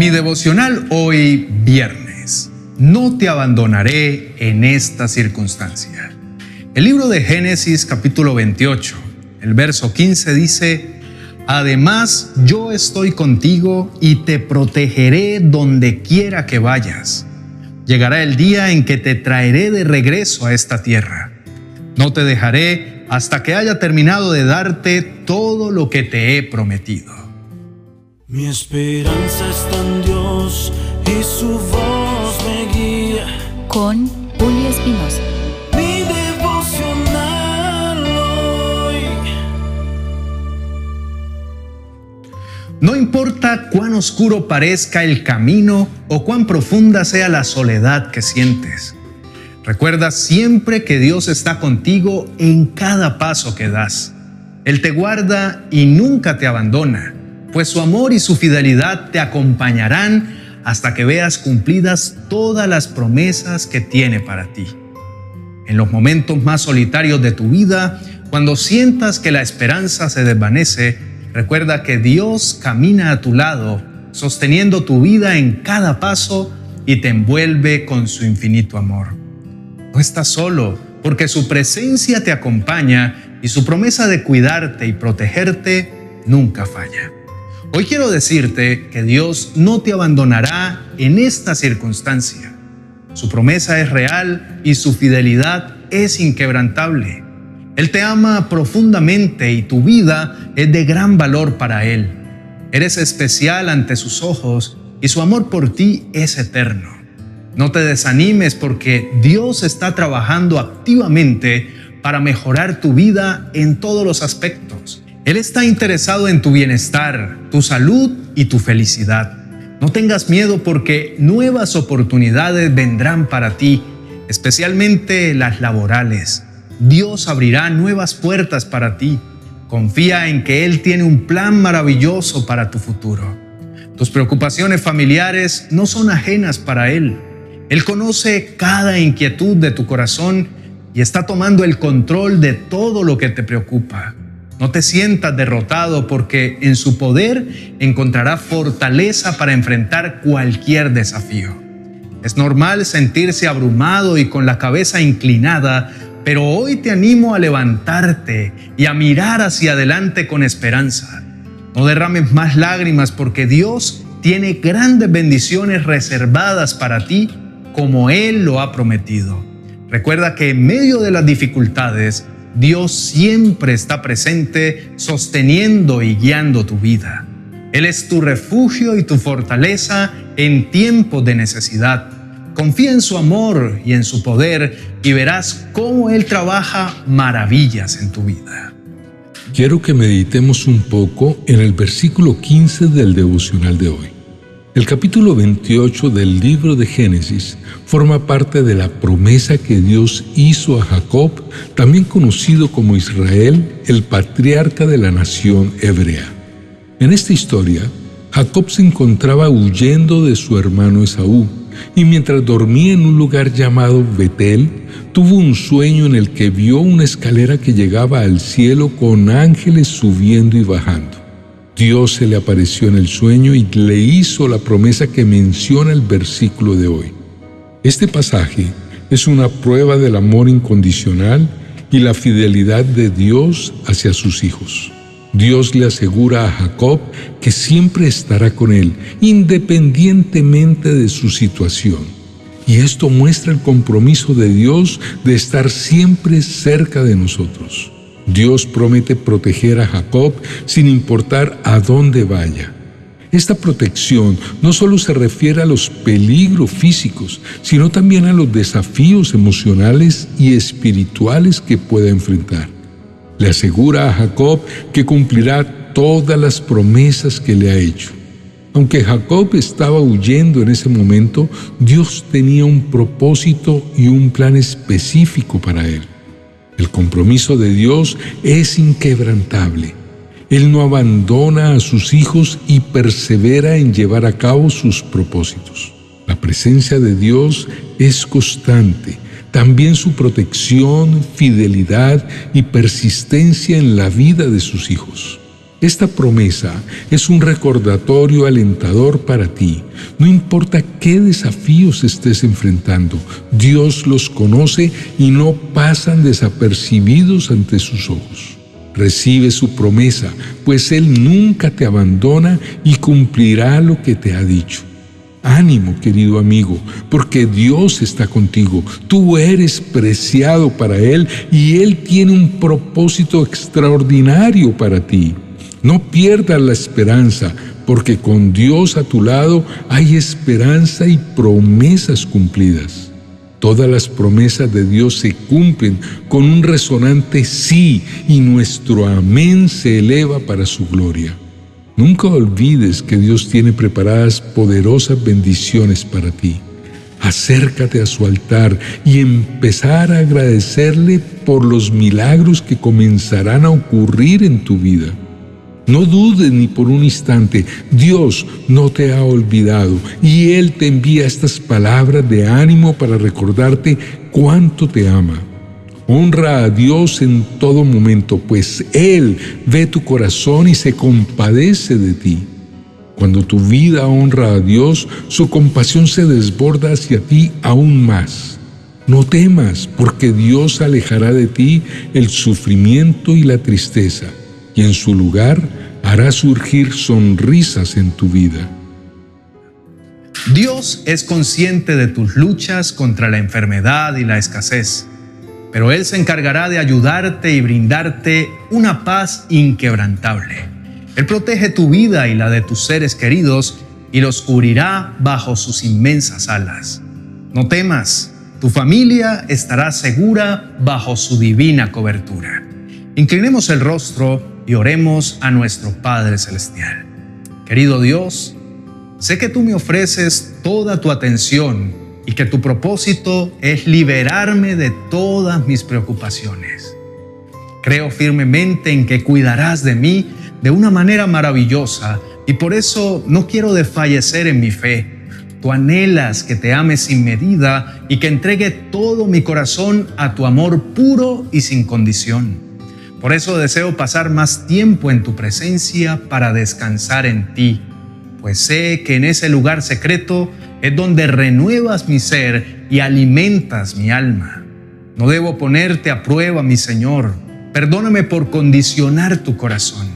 Mi devocional hoy viernes. No te abandonaré en esta circunstancia. El libro de Génesis capítulo 28, el verso 15 dice, Además yo estoy contigo y te protegeré donde quiera que vayas. Llegará el día en que te traeré de regreso a esta tierra. No te dejaré hasta que haya terminado de darte todo lo que te he prometido. Mi esperanza está en Dios y su voz me guía. Con Julio Espinosa. Mi devocional hoy. No importa cuán oscuro parezca el camino o cuán profunda sea la soledad que sientes. Recuerda siempre que Dios está contigo en cada paso que das. Él te guarda y nunca te abandona pues su amor y su fidelidad te acompañarán hasta que veas cumplidas todas las promesas que tiene para ti. En los momentos más solitarios de tu vida, cuando sientas que la esperanza se desvanece, recuerda que Dios camina a tu lado, sosteniendo tu vida en cada paso y te envuelve con su infinito amor. No estás solo, porque su presencia te acompaña y su promesa de cuidarte y protegerte nunca falla. Hoy quiero decirte que Dios no te abandonará en esta circunstancia. Su promesa es real y su fidelidad es inquebrantable. Él te ama profundamente y tu vida es de gran valor para Él. Eres especial ante sus ojos y su amor por ti es eterno. No te desanimes porque Dios está trabajando activamente para mejorar tu vida en todos los aspectos. Él está interesado en tu bienestar, tu salud y tu felicidad. No tengas miedo porque nuevas oportunidades vendrán para ti, especialmente las laborales. Dios abrirá nuevas puertas para ti. Confía en que Él tiene un plan maravilloso para tu futuro. Tus preocupaciones familiares no son ajenas para Él. Él conoce cada inquietud de tu corazón y está tomando el control de todo lo que te preocupa. No te sientas derrotado porque en su poder encontrará fortaleza para enfrentar cualquier desafío. Es normal sentirse abrumado y con la cabeza inclinada, pero hoy te animo a levantarte y a mirar hacia adelante con esperanza. No derrames más lágrimas porque Dios tiene grandes bendiciones reservadas para ti como Él lo ha prometido. Recuerda que en medio de las dificultades, Dios siempre está presente sosteniendo y guiando tu vida. Él es tu refugio y tu fortaleza en tiempos de necesidad. Confía en su amor y en su poder y verás cómo Él trabaja maravillas en tu vida. Quiero que meditemos un poco en el versículo 15 del devocional de hoy. El capítulo 28 del libro de Génesis forma parte de la promesa que Dios hizo a Jacob, también conocido como Israel, el patriarca de la nación hebrea. En esta historia, Jacob se encontraba huyendo de su hermano Esaú, y mientras dormía en un lugar llamado Betel, tuvo un sueño en el que vio una escalera que llegaba al cielo con ángeles subiendo y bajando. Dios se le apareció en el sueño y le hizo la promesa que menciona el versículo de hoy. Este pasaje es una prueba del amor incondicional y la fidelidad de Dios hacia sus hijos. Dios le asegura a Jacob que siempre estará con él, independientemente de su situación. Y esto muestra el compromiso de Dios de estar siempre cerca de nosotros. Dios promete proteger a Jacob sin importar a dónde vaya. Esta protección no solo se refiere a los peligros físicos, sino también a los desafíos emocionales y espirituales que pueda enfrentar. Le asegura a Jacob que cumplirá todas las promesas que le ha hecho. Aunque Jacob estaba huyendo en ese momento, Dios tenía un propósito y un plan específico para él. El compromiso de Dios es inquebrantable. Él no abandona a sus hijos y persevera en llevar a cabo sus propósitos. La presencia de Dios es constante. También su protección, fidelidad y persistencia en la vida de sus hijos. Esta promesa es un recordatorio alentador para ti. No importa qué desafíos estés enfrentando, Dios los conoce y no pasan desapercibidos ante sus ojos. Recibe su promesa, pues Él nunca te abandona y cumplirá lo que te ha dicho. Ánimo, querido amigo, porque Dios está contigo. Tú eres preciado para Él y Él tiene un propósito extraordinario para ti. No pierdas la esperanza, porque con Dios a tu lado hay esperanza y promesas cumplidas. Todas las promesas de Dios se cumplen con un resonante sí y nuestro amén se eleva para su gloria. Nunca olvides que Dios tiene preparadas poderosas bendiciones para ti. Acércate a su altar y empezar a agradecerle por los milagros que comenzarán a ocurrir en tu vida. No dudes ni por un instante, Dios no te ha olvidado y Él te envía estas palabras de ánimo para recordarte cuánto te ama. Honra a Dios en todo momento, pues Él ve tu corazón y se compadece de ti. Cuando tu vida honra a Dios, su compasión se desborda hacia ti aún más. No temas, porque Dios alejará de ti el sufrimiento y la tristeza, y en su lugar hará surgir sonrisas en tu vida. Dios es consciente de tus luchas contra la enfermedad y la escasez, pero Él se encargará de ayudarte y brindarte una paz inquebrantable. Él protege tu vida y la de tus seres queridos y los cubrirá bajo sus inmensas alas. No temas, tu familia estará segura bajo su divina cobertura. Inclinemos el rostro y oremos a nuestro Padre Celestial. Querido Dios, sé que tú me ofreces toda tu atención y que tu propósito es liberarme de todas mis preocupaciones. Creo firmemente en que cuidarás de mí de una manera maravillosa y por eso no quiero desfallecer en mi fe. Tú anhelas que te ame sin medida y que entregue todo mi corazón a tu amor puro y sin condición. Por eso deseo pasar más tiempo en tu presencia para descansar en ti, pues sé que en ese lugar secreto es donde renuevas mi ser y alimentas mi alma. No debo ponerte a prueba, mi Señor. Perdóname por condicionar tu corazón.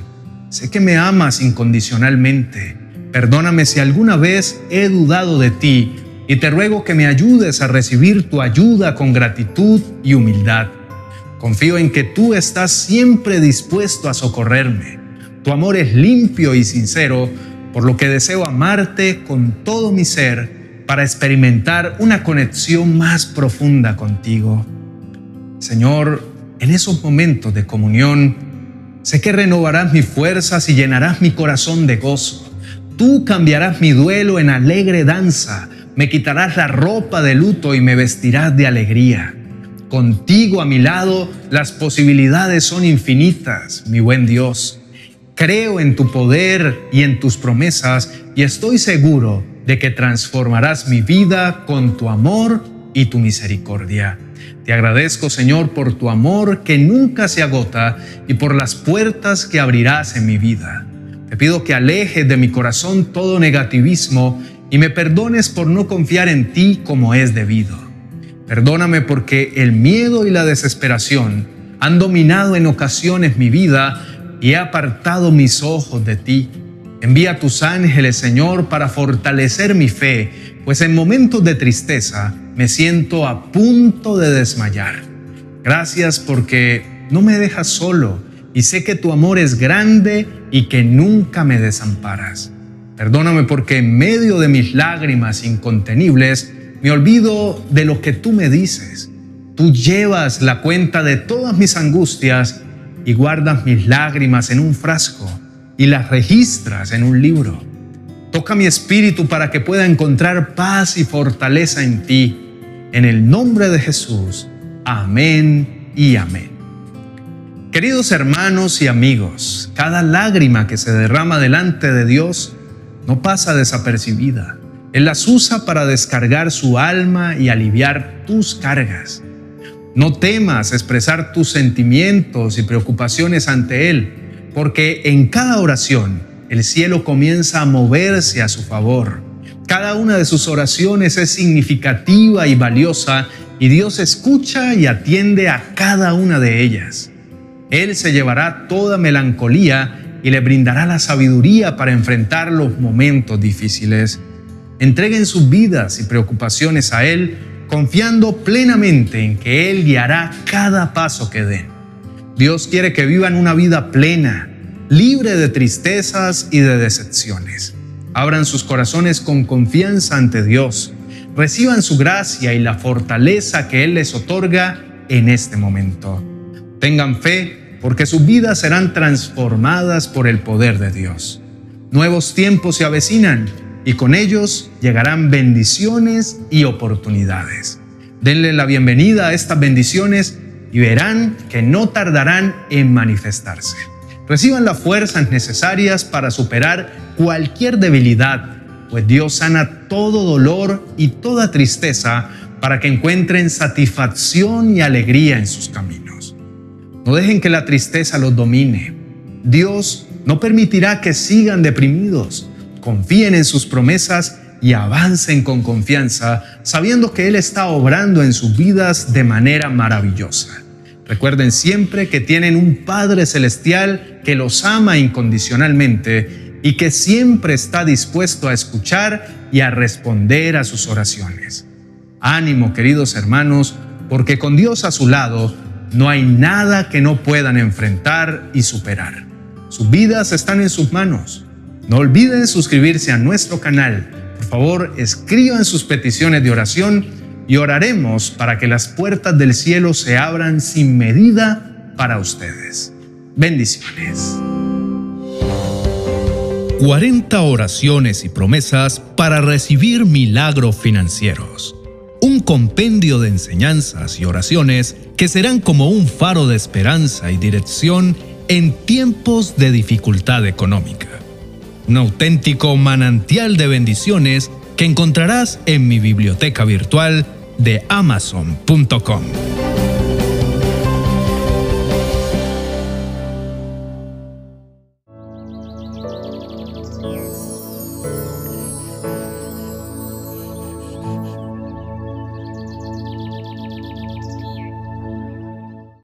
Sé que me amas incondicionalmente. Perdóname si alguna vez he dudado de ti y te ruego que me ayudes a recibir tu ayuda con gratitud y humildad. Confío en que tú estás siempre dispuesto a socorrerme. Tu amor es limpio y sincero, por lo que deseo amarte con todo mi ser para experimentar una conexión más profunda contigo. Señor, en esos momentos de comunión, sé que renovarás mis fuerzas y llenarás mi corazón de gozo. Tú cambiarás mi duelo en alegre danza, me quitarás la ropa de luto y me vestirás de alegría. Contigo a mi lado, las posibilidades son infinitas, mi buen Dios. Creo en tu poder y en tus promesas y estoy seguro de que transformarás mi vida con tu amor y tu misericordia. Te agradezco, Señor, por tu amor que nunca se agota y por las puertas que abrirás en mi vida. Te pido que alejes de mi corazón todo negativismo y me perdones por no confiar en ti como es debido. Perdóname porque el miedo y la desesperación han dominado en ocasiones mi vida y he apartado mis ojos de ti. Envía tus ángeles, Señor, para fortalecer mi fe, pues en momentos de tristeza me siento a punto de desmayar. Gracias porque no me dejas solo y sé que tu amor es grande y que nunca me desamparas. Perdóname porque en medio de mis lágrimas incontenibles me olvido de lo que tú me dices. Tú llevas la cuenta de todas mis angustias y guardas mis lágrimas en un frasco y las registras en un libro. Toca mi espíritu para que pueda encontrar paz y fortaleza en ti. En el nombre de Jesús. Amén y amén. Queridos hermanos y amigos, cada lágrima que se derrama delante de Dios no pasa desapercibida. Él las usa para descargar su alma y aliviar tus cargas. No temas expresar tus sentimientos y preocupaciones ante Él, porque en cada oración el cielo comienza a moverse a su favor. Cada una de sus oraciones es significativa y valiosa y Dios escucha y atiende a cada una de ellas. Él se llevará toda melancolía y le brindará la sabiduría para enfrentar los momentos difíciles. Entreguen sus vidas y preocupaciones a Él, confiando plenamente en que Él guiará cada paso que den. Dios quiere que vivan una vida plena, libre de tristezas y de decepciones. Abran sus corazones con confianza ante Dios. Reciban su gracia y la fortaleza que Él les otorga en este momento. Tengan fe porque sus vidas serán transformadas por el poder de Dios. Nuevos tiempos se avecinan y con ellos llegarán bendiciones y oportunidades. Denle la bienvenida a estas bendiciones y verán que no tardarán en manifestarse. Reciban las fuerzas necesarias para superar cualquier debilidad, pues Dios sana todo dolor y toda tristeza para que encuentren satisfacción y alegría en sus caminos. No dejen que la tristeza los domine. Dios no permitirá que sigan deprimidos confíen en sus promesas y avancen con confianza, sabiendo que Él está obrando en sus vidas de manera maravillosa. Recuerden siempre que tienen un Padre Celestial que los ama incondicionalmente y que siempre está dispuesto a escuchar y a responder a sus oraciones. Ánimo, queridos hermanos, porque con Dios a su lado no hay nada que no puedan enfrentar y superar. Sus vidas están en sus manos. No olviden suscribirse a nuestro canal. Por favor, escriban sus peticiones de oración y oraremos para que las puertas del cielo se abran sin medida para ustedes. Bendiciones. 40 oraciones y promesas para recibir milagros financieros. Un compendio de enseñanzas y oraciones que serán como un faro de esperanza y dirección en tiempos de dificultad económica un auténtico manantial de bendiciones que encontrarás en mi biblioteca virtual de amazon.com.